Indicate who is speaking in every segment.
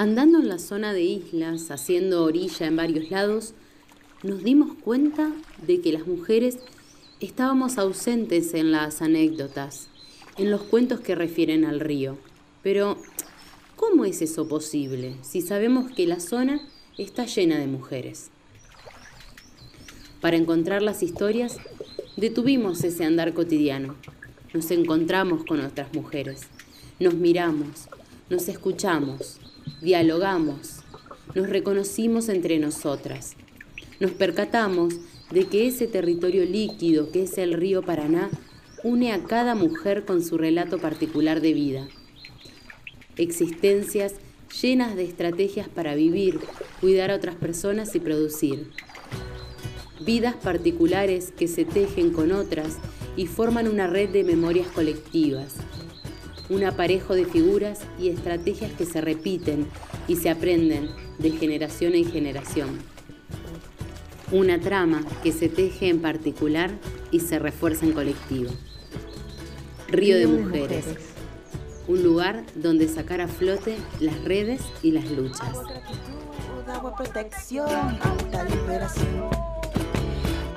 Speaker 1: Andando en la zona de islas, haciendo orilla en varios lados, nos dimos cuenta de que las mujeres estábamos ausentes en las anécdotas, en los cuentos que refieren al río. Pero, ¿cómo es eso posible si sabemos que la zona está llena de mujeres? Para encontrar las historias, detuvimos ese andar cotidiano. Nos encontramos con otras mujeres, nos miramos, nos escuchamos, dialogamos, nos reconocimos entre nosotras. Nos percatamos de que ese territorio líquido que es el río Paraná une a cada mujer con su relato particular de vida. Existencias llenas de estrategias para vivir, cuidar a otras personas y producir vidas particulares que se tejen con otras y forman una red de memorias colectivas, un aparejo de figuras y estrategias que se repiten y se aprenden de generación en generación. Una trama que se teje en particular y se refuerza en colectivo. Río de Mujeres, un lugar donde sacar a flote las redes y las luchas.
Speaker 2: Agua, protección, liberación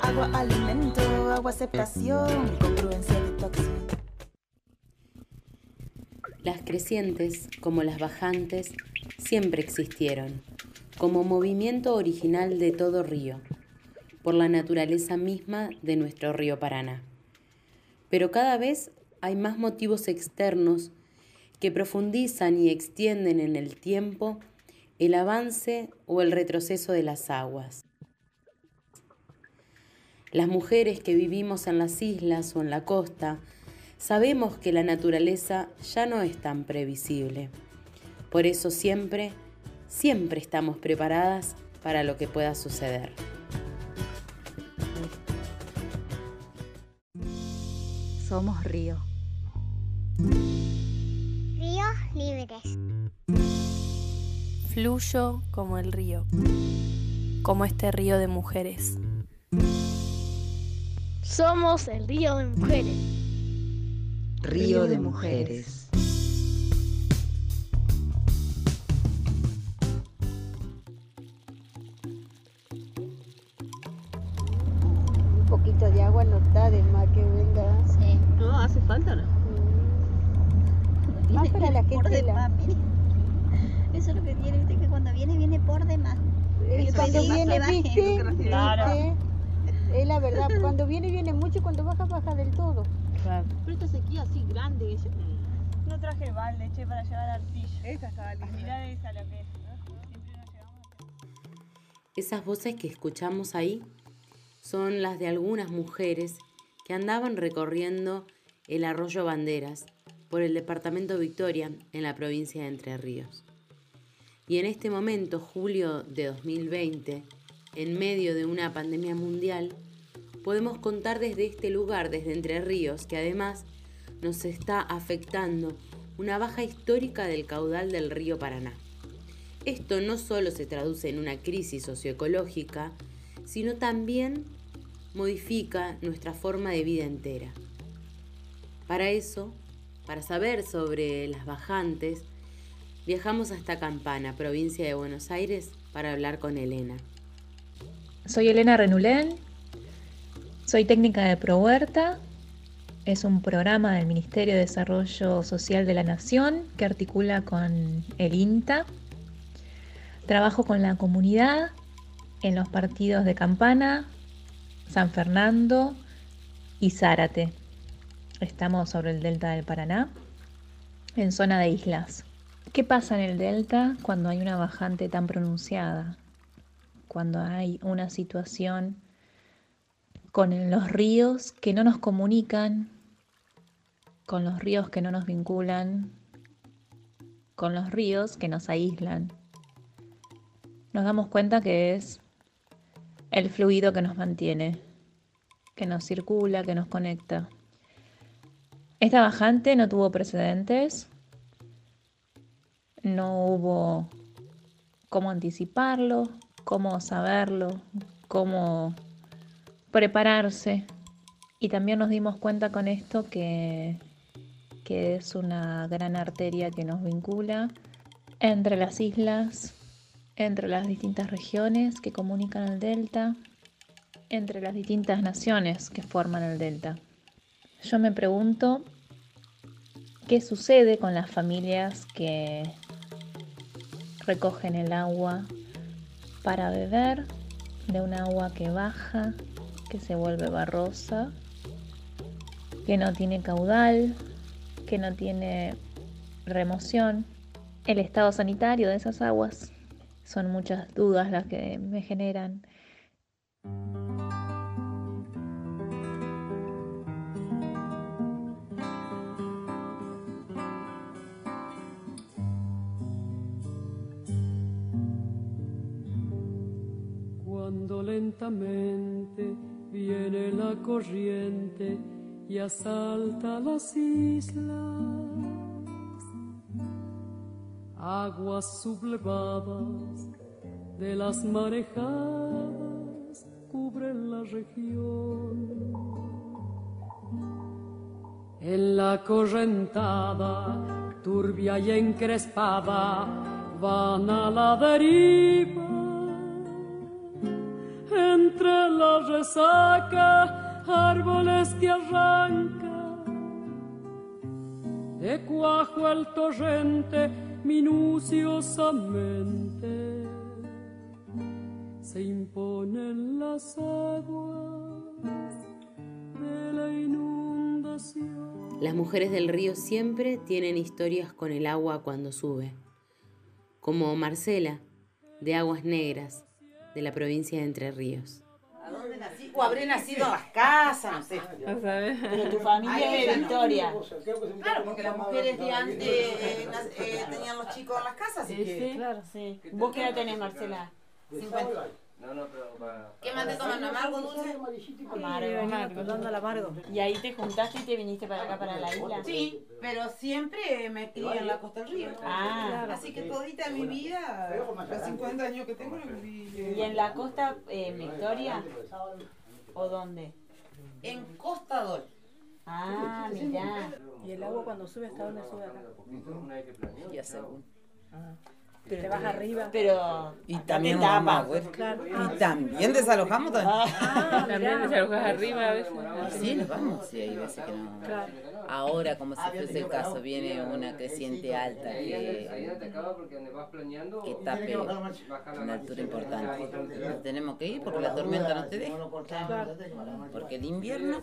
Speaker 2: agua, alimento, agua, aceptación, congruencia de tu acción.
Speaker 1: Las crecientes, como las bajantes, siempre existieron, como movimiento original de todo río, por la naturaleza misma de nuestro río Paraná. Pero cada vez hay más motivos externos que profundizan y extienden en el tiempo el avance o el retroceso de las aguas. Las mujeres que vivimos en las islas o en la costa sabemos que la naturaleza ya no es tan previsible. Por eso siempre, siempre estamos preparadas para lo que pueda suceder.
Speaker 3: Somos río.
Speaker 4: Ríos libres.
Speaker 5: Fluyo como el río, como este río de mujeres.
Speaker 6: Somos el Río de Mujeres.
Speaker 3: Río de Mujeres.
Speaker 7: Un poquito de agua no está de más que venga.
Speaker 6: Sí.
Speaker 8: No, hace falta, ¿no?
Speaker 7: Mm. Más para la gente. La...
Speaker 6: Eso es lo que tiene, que cuando viene, viene por demás.
Speaker 7: cuando viene, viste,
Speaker 8: Claro.
Speaker 7: Es la verdad, cuando viene, viene mucho y cuando baja, baja del todo.
Speaker 8: Claro. Pero esta sequía así grande. Ese...
Speaker 9: No traje balde, che, para llevar arcillo. Esta estaba linda. Mirá esa la que es.
Speaker 1: Esas voces que escuchamos ahí son las de algunas mujeres que andaban recorriendo el arroyo Banderas por el departamento Victoria en la provincia de Entre Ríos. Y en este momento, julio de 2020, en medio de una pandemia mundial, podemos contar desde este lugar, desde Entre Ríos, que además nos está afectando una baja histórica del caudal del río Paraná. Esto no solo se traduce en una crisis socioecológica, sino también modifica nuestra forma de vida entera. Para eso, para saber sobre las bajantes, viajamos hasta Campana, provincia de Buenos Aires, para hablar con Elena.
Speaker 10: Soy Elena Renulén, soy técnica de ProHuerta, es un programa del Ministerio de Desarrollo Social de la Nación que articula con el INTA. Trabajo con la comunidad en los partidos de Campana, San Fernando y Zárate. Estamos sobre el delta del Paraná, en zona de islas. ¿Qué pasa en el delta cuando hay una bajante tan pronunciada? cuando hay una situación con los ríos que no nos comunican, con los ríos que no nos vinculan, con los ríos que nos aíslan. Nos damos cuenta que es el fluido que nos mantiene, que nos circula, que nos conecta. Esta bajante no tuvo precedentes, no hubo cómo anticiparlo, cómo saberlo, cómo prepararse. Y también nos dimos cuenta con esto que, que es una gran arteria que nos vincula
Speaker 11: entre las islas, entre las distintas regiones que comunican el delta, entre las distintas naciones que forman el delta. Yo me pregunto qué sucede con las familias que recogen el agua para beber de un agua que baja, que se vuelve barrosa, que no tiene caudal, que no tiene remoción. El estado sanitario de esas aguas son muchas dudas las que me generan.
Speaker 12: Cuando lentamente viene la corriente y asalta las islas, aguas sublevadas de las marejadas cubren la región. En la correntada, turbia y encrespada, van a la deriva. Entre la resaca, árboles que arrancan. De cuajo el torrente, minuciosamente se imponen las aguas de la inundación.
Speaker 1: Las mujeres del río siempre tienen historias con el agua cuando sube, como Marcela, de Aguas Negras, de la provincia de Entre Ríos.
Speaker 13: ¿A dónde nací? O habré nacido en las casas, no sé.
Speaker 9: Pero tu familia es de. Victoria.
Speaker 13: Claro, porque las mujeres de antes eh, eh, tenían los chicos en las casas, así que...
Speaker 9: Claro, sí. ¿Vos qué edad tenés, Marcela?
Speaker 13: 50.
Speaker 14: No, no, pero para...
Speaker 13: ¿Qué más te toman? ¿Amargo, dulce?
Speaker 9: Amargo.
Speaker 8: Amargo, dando amargo.
Speaker 9: ¿Y ahí te juntaste y te viniste para acá, para la isla?
Speaker 13: Sí, pero siempre me crié en la costa del río.
Speaker 9: Ah.
Speaker 13: Así que todita mi vida, los 50 años que tengo, lo viví
Speaker 9: ¿Y en la costa eh, Victoria? ¿O dónde?
Speaker 13: en Costa Dol.
Speaker 9: Ah, mirá.
Speaker 8: ¿Y el agua cuando sube hasta dónde sube acá?
Speaker 15: Ya según.
Speaker 8: Pero te vas arriba.
Speaker 9: Pero
Speaker 15: Y también
Speaker 9: te
Speaker 15: vamos a
Speaker 9: tapas.
Speaker 15: web.
Speaker 8: Claro.
Speaker 15: Y también desalojamos también.
Speaker 8: Ah,
Speaker 5: También
Speaker 8: mirá.
Speaker 5: desalojas arriba a veces.
Speaker 15: Sí, nos vamos, sí, hay veces que no.
Speaker 8: Claro.
Speaker 15: Ahora, como si fuese el caso, viene una creciente alta
Speaker 14: Ahí
Speaker 15: que,
Speaker 14: no te acaba porque donde vas planeando...
Speaker 15: que tape una altura importante. Nos tenemos que ir porque la tormenta no te deja. Porque el invierno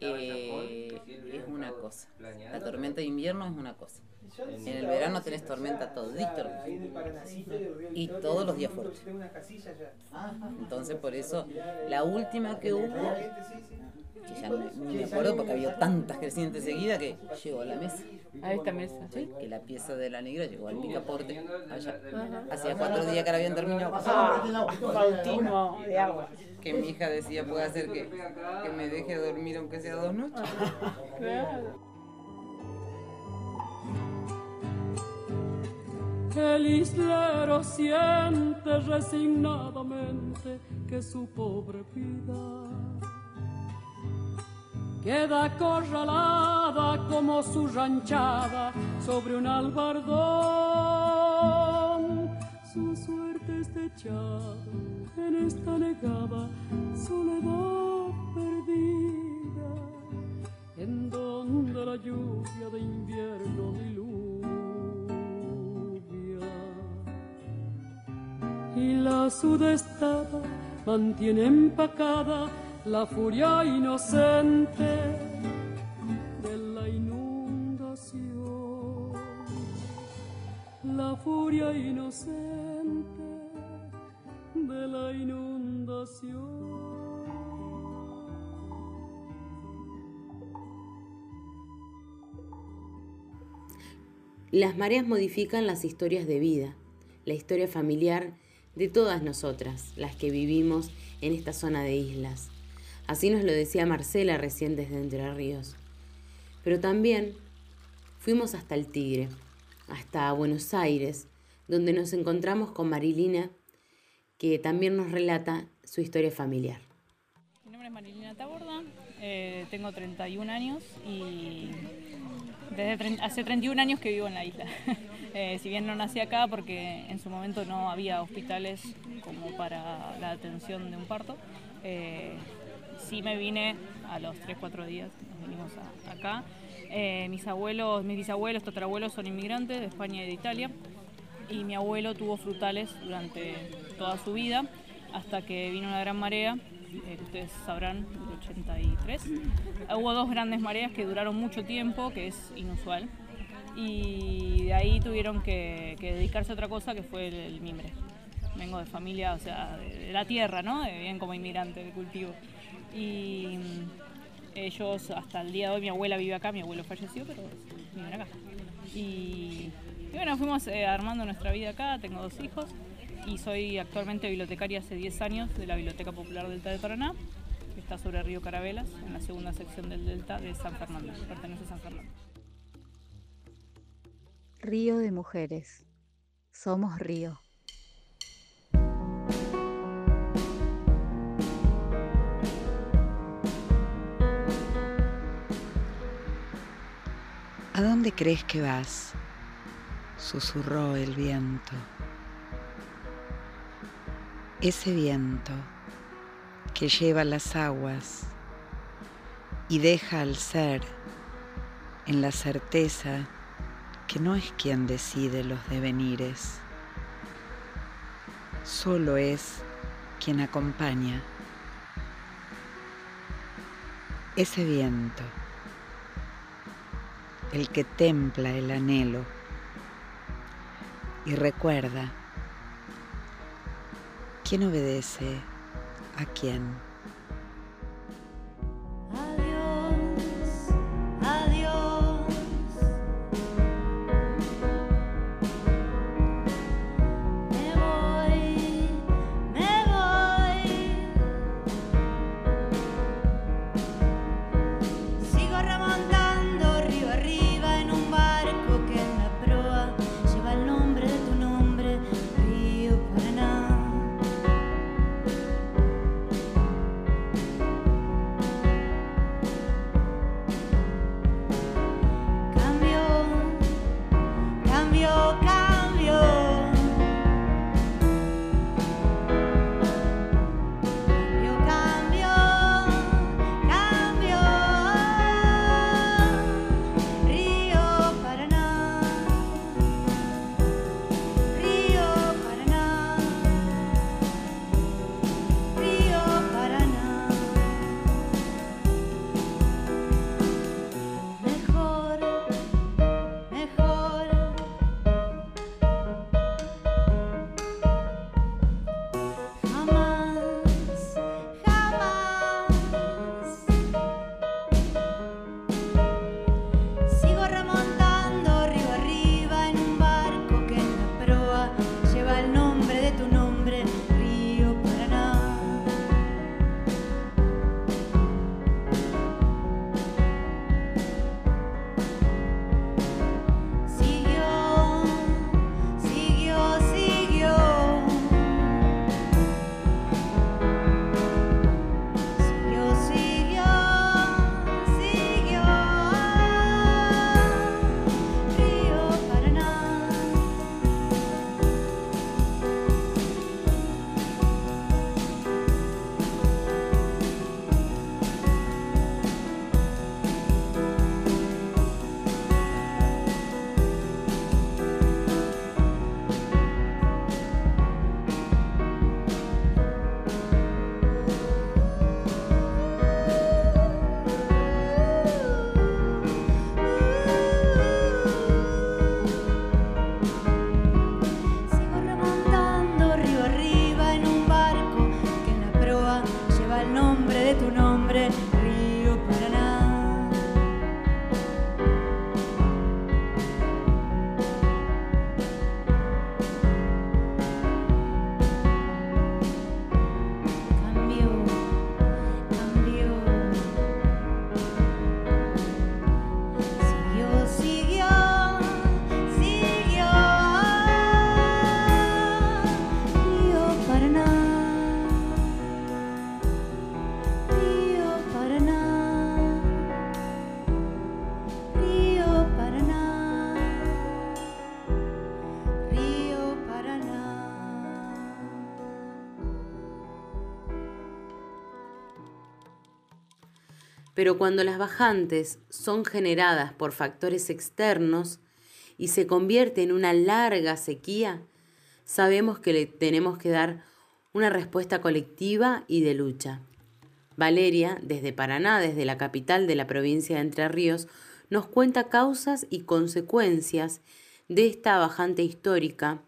Speaker 15: eh, es una cosa. La tormenta de invierno es una cosa. En el verano tenés tormenta todito. Y todos los días fuertes. Entonces, por eso, la última que hubo, que ya no- me acuerdo porque había tantas crecientes seguidas que llegó a la mesa.
Speaker 5: A esta mesa.
Speaker 15: Sí, que la pieza de la negra llegó al picaporte allá. Hacía cuatro días que la habían terminado.
Speaker 8: Bautismo de agua.
Speaker 15: Que mi hija decía, puede hacer que, que me deje dormir aunque sea dos noches.
Speaker 12: El islero siente resignadamente que su pobre vida queda acorralada como su ranchada sobre un albardón. Su suerte está echada en esta negada soledad perdida, en donde la lluvia de invierno y la sudestada mantiene empacada la furia inocente de la inundación. La furia inocente de la inundación.
Speaker 1: Las mareas modifican las historias de vida, la historia familiar de todas nosotras, las que vivimos en esta zona de islas. Así nos lo decía Marcela recién desde Entre Ríos. Pero también fuimos hasta el Tigre, hasta Buenos Aires, donde nos encontramos con Marilina, que también nos relata su historia familiar.
Speaker 16: Mi nombre es Marilina Taborda, eh, tengo 31 años y desde hace 31 años que vivo en la isla. Eh, si bien no nací acá porque en su momento no había hospitales como para la atención de un parto, eh, sí me vine a los 3-4 días, nos venimos a- acá. Eh, mis abuelos, mis bisabuelos, tatarabuelos son inmigrantes de España y de Italia y mi abuelo tuvo frutales durante toda su vida hasta que vino una gran marea, eh, ustedes sabrán, del 83. Hubo dos grandes mareas que duraron mucho tiempo, que es inusual, y de ahí tuvieron que, dedicarse a otra cosa que fue el, el mimbre. Vengo de familia, o sea, de, la tierra, ¿no? Bien como inmigrante de cultivo. Y mm, ellos, hasta el día de hoy, mi abuela vive acá, mi abuelo falleció, pero viven acá. Y, y bueno, fuimos eh, armando nuestra vida acá, tengo dos hijos y soy actualmente bibliotecaria hace 10 años de la Biblioteca Popular Delta de Paraná, que está sobre Río Carabelas, en la segunda sección del Delta de San Fernando, pertenece a San Fernando.
Speaker 3: Río de mujeres. Somos río.
Speaker 17: ¿A dónde crees que vas? susurró el viento. Ese viento que lleva las aguas y deja al ser en la certeza que no es quien decide los devenires, solo es quien acompaña. Ese viento el que templa el anhelo y recuerda quién obedece a quién.
Speaker 1: Pero cuando las bajantes son generadas por factores externos y se convierte en una larga sequía, sabemos que le tenemos que dar una respuesta colectiva y de lucha. Valeria, desde Paraná, desde la capital de la provincia de Entre Ríos, nos cuenta causas y consecuencias de esta bajante histórica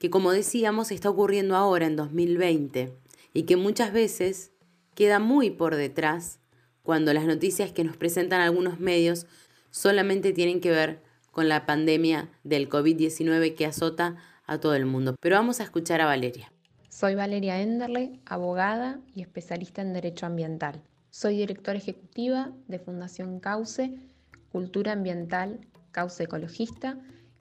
Speaker 1: que, como decíamos, está ocurriendo ahora en 2020 y que muchas veces queda muy por detrás cuando las noticias que nos presentan algunos medios solamente tienen que ver con la pandemia del COVID-19 que azota a todo el mundo. Pero vamos a escuchar a Valeria.
Speaker 11: Soy Valeria Enderle, abogada y especialista en Derecho Ambiental. Soy directora ejecutiva de Fundación Cauce, Cultura Ambiental Cauce Ecologista,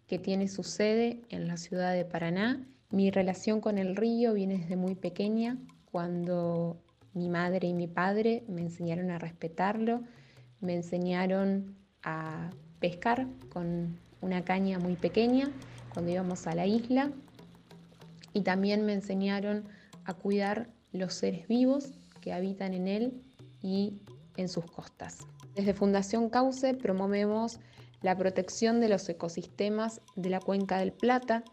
Speaker 11: que tiene su sede en la ciudad de Paraná. Mi relación con el río viene desde muy pequeña, cuando mi madre y mi padre me enseñaron a respetarlo, me enseñaron a pescar con una caña muy pequeña cuando íbamos a la isla y también me enseñaron a cuidar los seres vivos que habitan en él y en sus costas. Desde Fundación Cauce promovemos la protección de los ecosistemas de la cuenca del Plata,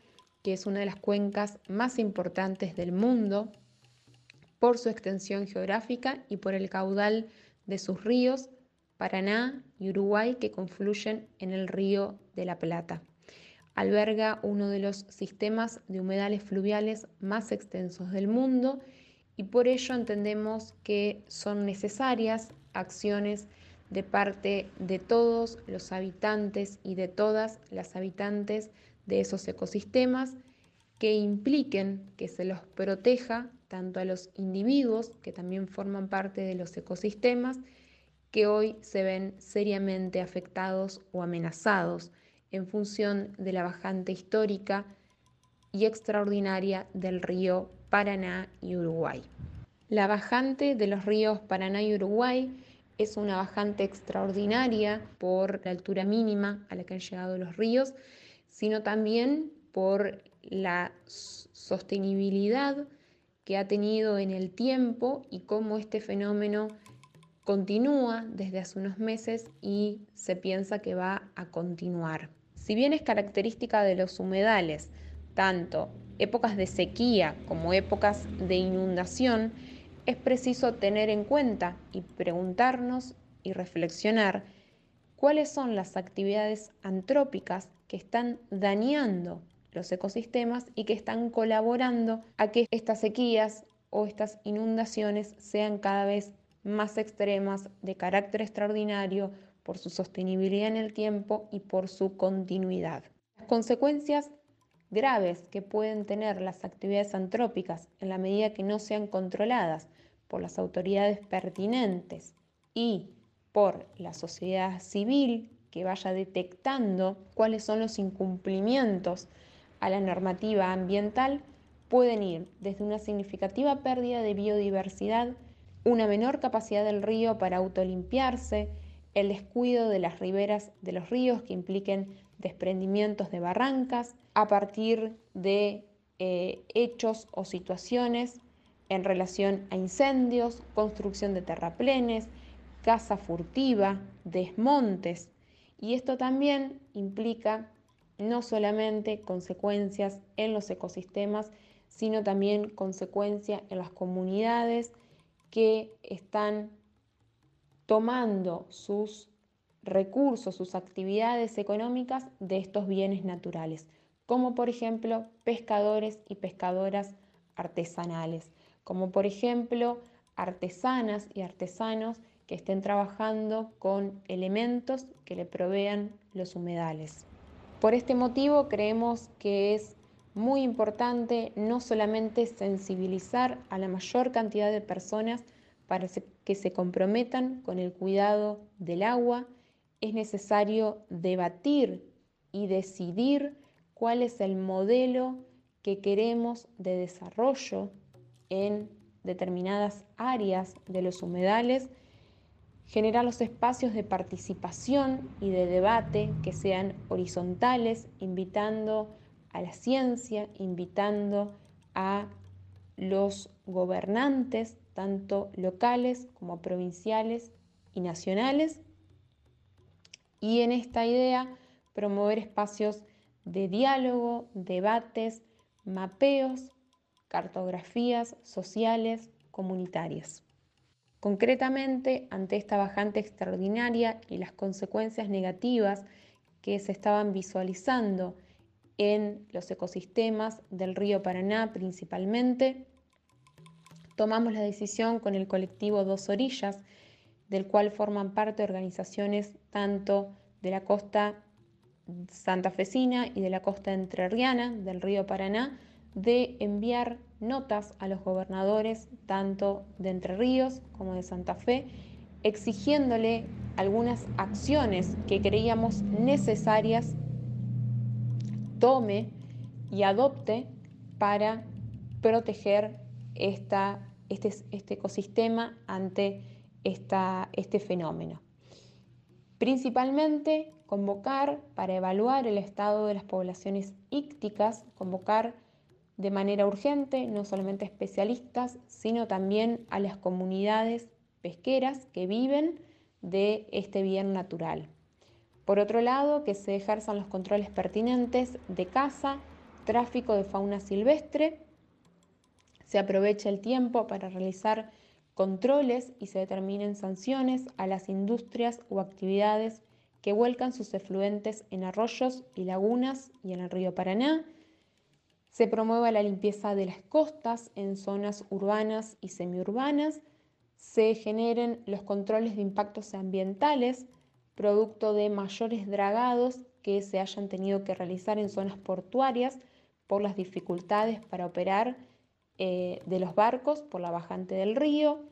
Speaker 11: que es una de las cuencas más importantes del mundo por su extensión geográfica y por el caudal de sus ríos, Paraná y Uruguay, que confluyen en el río de la Plata. Alberga uno de los sistemas de humedales fluviales más extensos del mundo y por ello entendemos que son necesarias acciones de parte de todos los habitantes y de todas las habitantes de esos ecosistemas que impliquen que se los proteja tanto a los individuos que también forman parte de los ecosistemas que hoy se ven seriamente afectados o amenazados en función de la bajante histórica y extraordinaria del río Paraná y Uruguay. La bajante de los ríos Paraná y Uruguay es una bajante extraordinaria por la altura mínima a la que han llegado los ríos, sino también por la sostenibilidad que ha tenido en el tiempo y cómo este fenómeno continúa desde hace unos meses y se piensa que va a continuar. Si bien es característica de los humedales, tanto épocas de sequía como épocas de inundación, es preciso tener en cuenta y preguntarnos y reflexionar cuáles son las actividades antrópicas que están dañando los ecosistemas y que están colaborando a que estas sequías o estas inundaciones sean cada vez más extremas, de carácter extraordinario, por su sostenibilidad en el tiempo y por su continuidad. Las consecuencias graves que pueden tener las actividades antrópicas en la medida que no sean controladas por las autoridades pertinentes y por la sociedad civil que vaya detectando cuáles son los incumplimientos a la normativa ambiental, pueden ir desde una significativa pérdida de biodiversidad, una menor capacidad del río para autolimpiarse, el descuido de las riberas de los ríos que impliquen desprendimientos de barrancas a partir de eh, hechos o situaciones en relación a incendios, construcción de terraplenes, caza furtiva, desmontes. Y esto también implica no solamente consecuencias en los ecosistemas, sino también consecuencias en las comunidades que están tomando sus recursos, sus actividades económicas de estos bienes naturales, como por ejemplo pescadores y pescadoras artesanales, como por ejemplo artesanas y artesanos que estén trabajando con elementos que le provean los humedales. Por este motivo creemos que es muy importante no solamente sensibilizar a la mayor cantidad de personas para que se comprometan con el cuidado del agua, es necesario debatir y decidir cuál es el modelo que queremos de desarrollo en determinadas áreas de los humedales, generar los espacios de participación y de debate que sean horizontales, invitando a la ciencia, invitando a los gobernantes tanto locales como provinciales y nacionales. Y en esta idea, promover espacios de diálogo, debates, mapeos, cartografías sociales, comunitarias. Concretamente, ante esta bajante extraordinaria y las consecuencias negativas que se estaban visualizando en los ecosistemas del río Paraná principalmente, tomamos la decisión con el colectivo Dos Orillas, del cual forman parte organizaciones tanto de la costa santafesina y de la costa entrerriana del río Paraná, de enviar notas a los gobernadores tanto de Entre Ríos como de Santa Fe, exigiéndole algunas acciones que creíamos necesarias tome y adopte para proteger esta, este, este, ecosistema ante esta, este fenómeno. Principalmente convocar para evaluar el estado de las poblaciones ícticas, convocar de manera urgente no solamente especialistas, sino también a las comunidades pesqueras que viven de este bien natural. Por otro lado, que se ejerzan los controles pertinentes de caza, tráfico de fauna silvestre, se aprovecha el tiempo para realizar controles y se determinen sanciones a las industrias o actividades que vuelcan sus efluentes en arroyos y lagunas y en el río Paraná. Se promueva la limpieza de las costas en zonas urbanas y semiurbanas. Se generen los controles de impactos ambientales producto de mayores dragados que se hayan tenido que realizar en zonas portuarias por las dificultades para operar eh, de los barcos por la bajante del río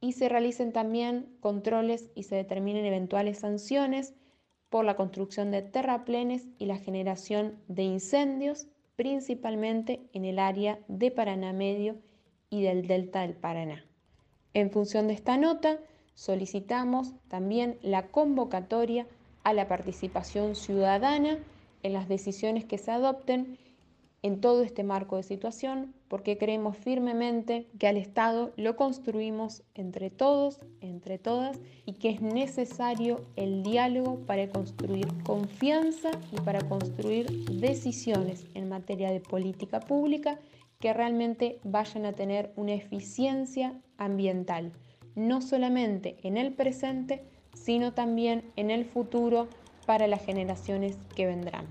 Speaker 11: y se realicen también controles y se determinen eventuales sanciones por la construcción de terraplenes y la generación de incendios, principalmente en el área de Paraná Medio y del Delta del Paraná. En función de esta nota, solicitamos también la convocatoria a la participación ciudadana en las decisiones que se adopten en todo este marco de situación, porque creemos firmemente que al Estado lo construimos entre todos, entre todas, y que es necesario el diálogo para construir confianza y para construir decisiones en materia de política pública que realmente vayan a tener una eficiencia ambiental no solamente en el presente, sino también en el futuro para las generaciones que vendrán.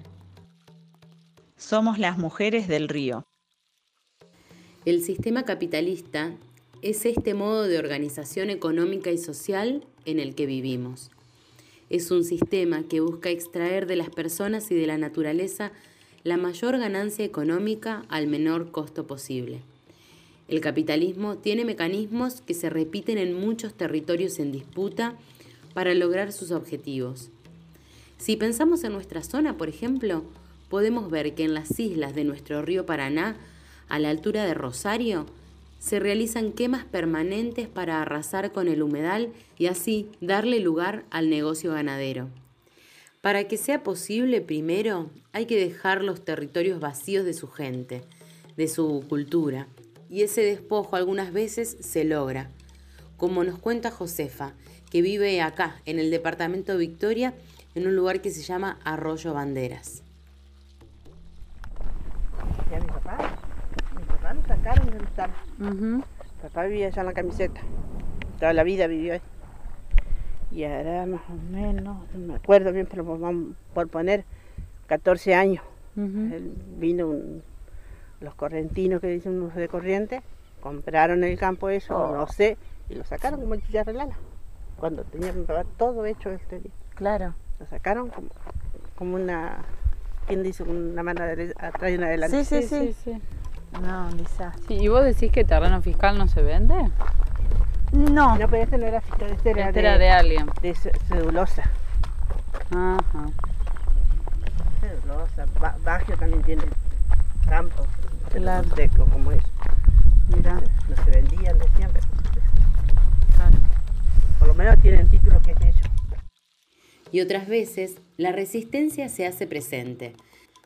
Speaker 18: Somos las mujeres del río.
Speaker 1: El sistema capitalista es este modo de organización económica y social en el que vivimos. Es un sistema que busca extraer de las personas y de la naturaleza la mayor ganancia económica al menor costo posible. El capitalismo tiene mecanismos que se repiten en muchos territorios en disputa para lograr sus objetivos. Si pensamos en nuestra zona, por ejemplo, podemos ver que en las islas de nuestro río Paraná, a la altura de Rosario, se realizan quemas permanentes para arrasar con el humedal y así darle lugar al negocio ganadero. Para que sea posible, primero hay que dejar los territorios vacíos de su gente, de su cultura, y ese despojo algunas veces se logra, como nos cuenta Josefa, que vive acá, en el departamento Victoria, en un lugar que se llama Arroyo Banderas.
Speaker 19: Lo sacaron del tal. Papá vivía allá en la camiseta, toda la vida vivió ahí. Y ahora más o menos, no me acuerdo bien, pero vamos por poner 14 años. Él vino un, los correntinos que dicen unos de corriente, compraron el campo eso,
Speaker 2: Oh.
Speaker 19: no sé, y lo sacaron como chicharra lana. Cuando tenían todo hecho este día.
Speaker 2: Claro.
Speaker 19: Lo sacaron como, como una, ¿quién dice? Una mano atrás y una adelante.
Speaker 2: Sí, sí, sí. No, un desastre.
Speaker 20: Sí, ¿Y vos decís que terreno fiscal no se vende?
Speaker 19: No. No, pero este no era fiscal, este era,
Speaker 20: Este era de alguien.
Speaker 19: De ce- cedulosa.
Speaker 20: Ajá.
Speaker 19: Cedulosa. Ba- Bagio también tiene campo.
Speaker 20: Claro.
Speaker 19: Seco como eso.
Speaker 20: Mira.
Speaker 19: No se vendían, decían, pero por lo menos tienen título que es ellos.
Speaker 1: Y otras veces la resistencia se hace presente.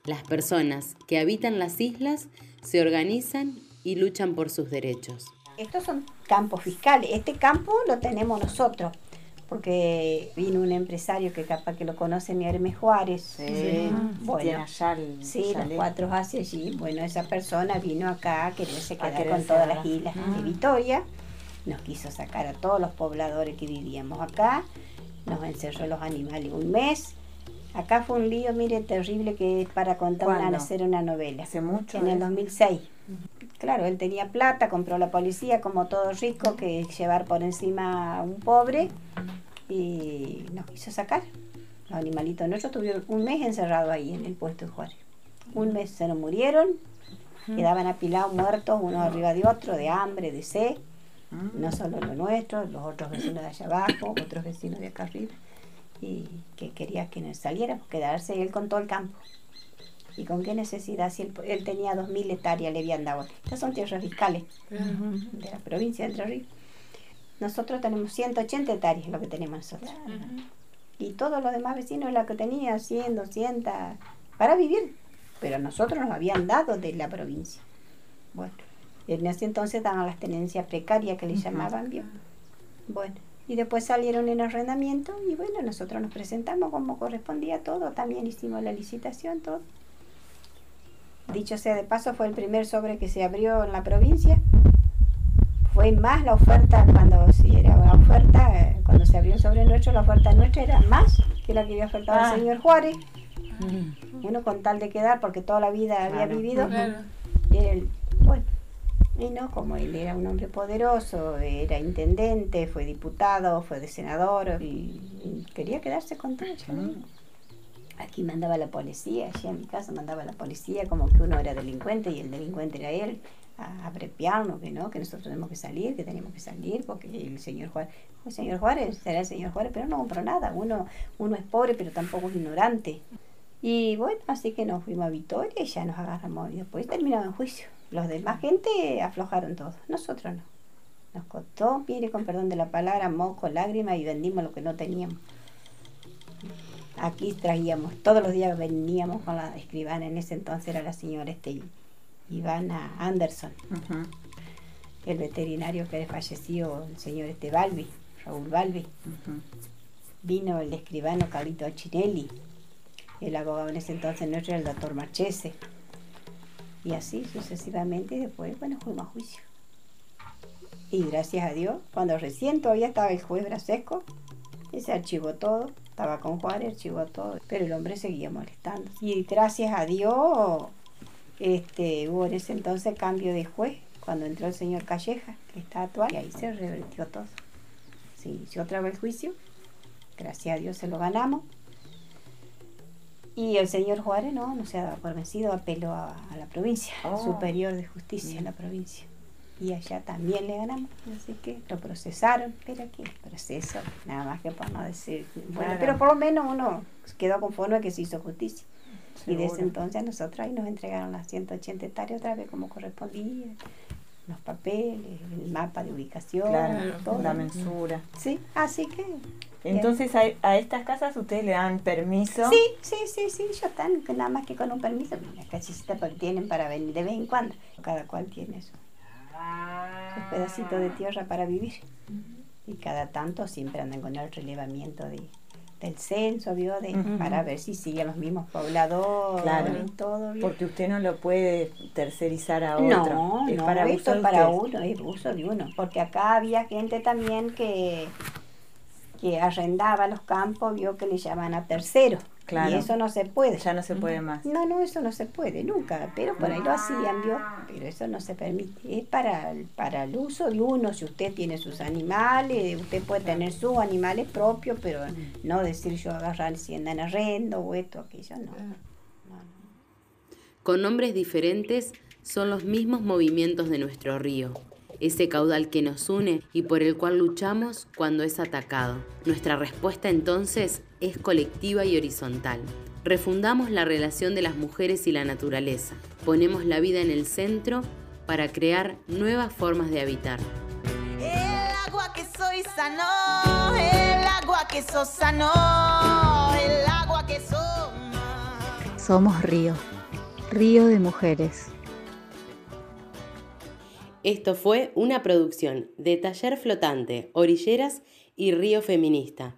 Speaker 1: Las personas que habitan las islas se organizan y luchan por sus derechos.
Speaker 21: Estos son campos fiscales. Este campo lo tenemos nosotros. porque vino un empresario que capaz que lo conocen, Hermes Juárez.
Speaker 22: Sí,
Speaker 21: bueno,
Speaker 22: tiene allá el
Speaker 21: sí, los cuatro hace allí. Bueno, esa persona vino acá a quererse quedar con todas las islas de
Speaker 22: Ah.
Speaker 21: Vitoria. Nos quiso sacar a todos los pobladores que vivíamos acá. Nos encerró los animales un mes. Acá fue un lío, mire, terrible que es para contar una, hacer una novela.
Speaker 22: Hace mucho.
Speaker 21: En el
Speaker 22: ¿eh?
Speaker 21: 2006. Claro, él tenía plata, compró la policía, como todo rico, que llevar por encima a un pobre, y nos quiso sacar. Los animalitos nuestros tuvieron un mes encerrados ahí en el puesto de Juárez. Un mes se nos murieron, quedaban apilados muertos, uno arriba de otro, de hambre, de sed. No solo los nuestros, los otros vecinos de allá abajo, otros vecinos de acá arriba. Y que quería que nos saliéramos, quedarse él con todo el campo. ¿Y con qué necesidad? Si él, él tenía 2.000 hectáreas, le habían dado. Estas son tierras fiscales de la provincia de Entre Ríos. Nosotros tenemos 180 hectáreas, lo que tenemos nosotros. Y todos los demás vecinos, lo que tenían 100, 200, para vivir. Pero a nosotros nos habían dado de la provincia. Bueno, en ese entonces daban las tenencias precarias que le llamaban, ¿vio? Bueno, y después salieron en arrendamiento y bueno, nosotros nos presentamos como correspondía todo, también hicimos la licitación, todo. Dicho sea de paso, fue el primer sobre que se abrió en la provincia. Fue más la oferta, cuando si era la oferta, eh, cuando se abrió el sobre nuestro, la oferta nuestra era más que la que había ofertado
Speaker 22: Ah.
Speaker 21: el señor Juárez. Uno con tal de quedar, porque toda la vida había
Speaker 22: Claro.
Speaker 21: vivido.
Speaker 22: Claro.
Speaker 21: Bueno, y no, como él era un hombre poderoso, era intendente, fue diputado, fue de senador, y, y quería quedarse con todo. no. Aquí mandaba la policía, allá en mi casa mandaba la policía como que uno era delincuente y el delincuente era él, a aprepiarnos, que no, que nosotros tenemos que salir, que tenemos que salir, porque el señor Juárez, el señor Juárez será el señor Juárez, pero no compró nada, uno, uno es pobre pero tampoco es ignorante. Y bueno, así que nos fuimos a Vitoria y ya nos agarramos y después terminamos en juicio. Los demás gente aflojaron todo, nosotros no. Nos costó, mire con perdón de la palabra, moco, lágrima y vendimos lo que no teníamos. Aquí traíamos, todos los días veníamos con la escribana, en ese entonces era la señora este, Ivana Anderson, el veterinario que falleció, el señor este Balbi, Raúl Balbi. Vino el escribano Carlito Chinelli, el abogado en ese entonces nuestro era el doctor Marchese. Y así sucesivamente, y después, bueno, fuimos a juicio. Y gracias a Dios, cuando recién todavía estaba el juez Brasesco, se archivó todo, estaba con Juárez, archivó todo, pero el hombre seguía molestando. Y gracias a Dios, este, hubo en ese entonces cambio de juez, cuando entró el señor Calleja, que está actual, y ahí se revertió todo. Se inició otra vez el juicio, gracias a Dios se lo ganamos. Y el señor Juárez no, no se ha dado por vencido, apeló a, a la provincia,
Speaker 22: Oh.
Speaker 21: superior de justicia a la provincia. Y allá también le ganamos, así que lo procesaron, pero aquí proceso, nada más que por no decir. Bueno,
Speaker 22: Claro.
Speaker 21: pero por lo menos uno quedó conforme que se hizo justicia. Y de ese
Speaker 22: Seguro.
Speaker 21: entonces a nosotros ahí nos entregaron las 180 hectáreas otra vez como correspondía, los papeles, el mapa de ubicación,
Speaker 22: Claro,
Speaker 21: todo.
Speaker 22: la mensura.
Speaker 21: Sí, así que
Speaker 22: Entonces a, a estas casas ustedes le dan permiso.
Speaker 21: Sí, sí, sí, sí, yo están nada más que con un permiso, la casita porque tienen para venir de vez en cuando. Cada cual tiene su, sus pedacitos de tierra para vivir. Y cada tanto siempre andan con el relevamiento de, del censo, ¿vio? De, para ver si siguen los mismos pobladores
Speaker 22: Claro,
Speaker 21: y todo. ¿vio?
Speaker 22: porque usted no lo puede tercerizar a otro.
Speaker 21: No,
Speaker 22: es
Speaker 21: no,
Speaker 22: para
Speaker 21: esto es para uno, es uso de uno. Porque acá había gente también que, que arrendaba los campos, vio que le llaman a tercero.
Speaker 22: Claro.
Speaker 21: Y eso no se puede.
Speaker 22: Ya no se puede más.
Speaker 21: No, no, eso no se puede nunca, pero por ahí lo hacían, ¿vio? Pero eso no se permite. Es para, el- para el uso de uno, si usted tiene sus animales, usted puede tener sus animales propios, pero no decir yo agarrar si andan arrendo o esto, aquello, no.
Speaker 1: Con nombres diferentes son los mismos movimientos de nuestro río, ese caudal que nos une y por el cual luchamos cuando es atacado. Nuestra respuesta entonces es colectiva y horizontal. Refundamos la relación de las mujeres y la naturaleza. Ponemos la vida en el centro para crear nuevas formas de habitar.
Speaker 23: El agua que soy sano, el agua que sos sano, el agua que sos.
Speaker 3: Somos río, río de mujeres.
Speaker 1: Esto fue una producción de Taller Flotante, Orilleras y Río Feminista.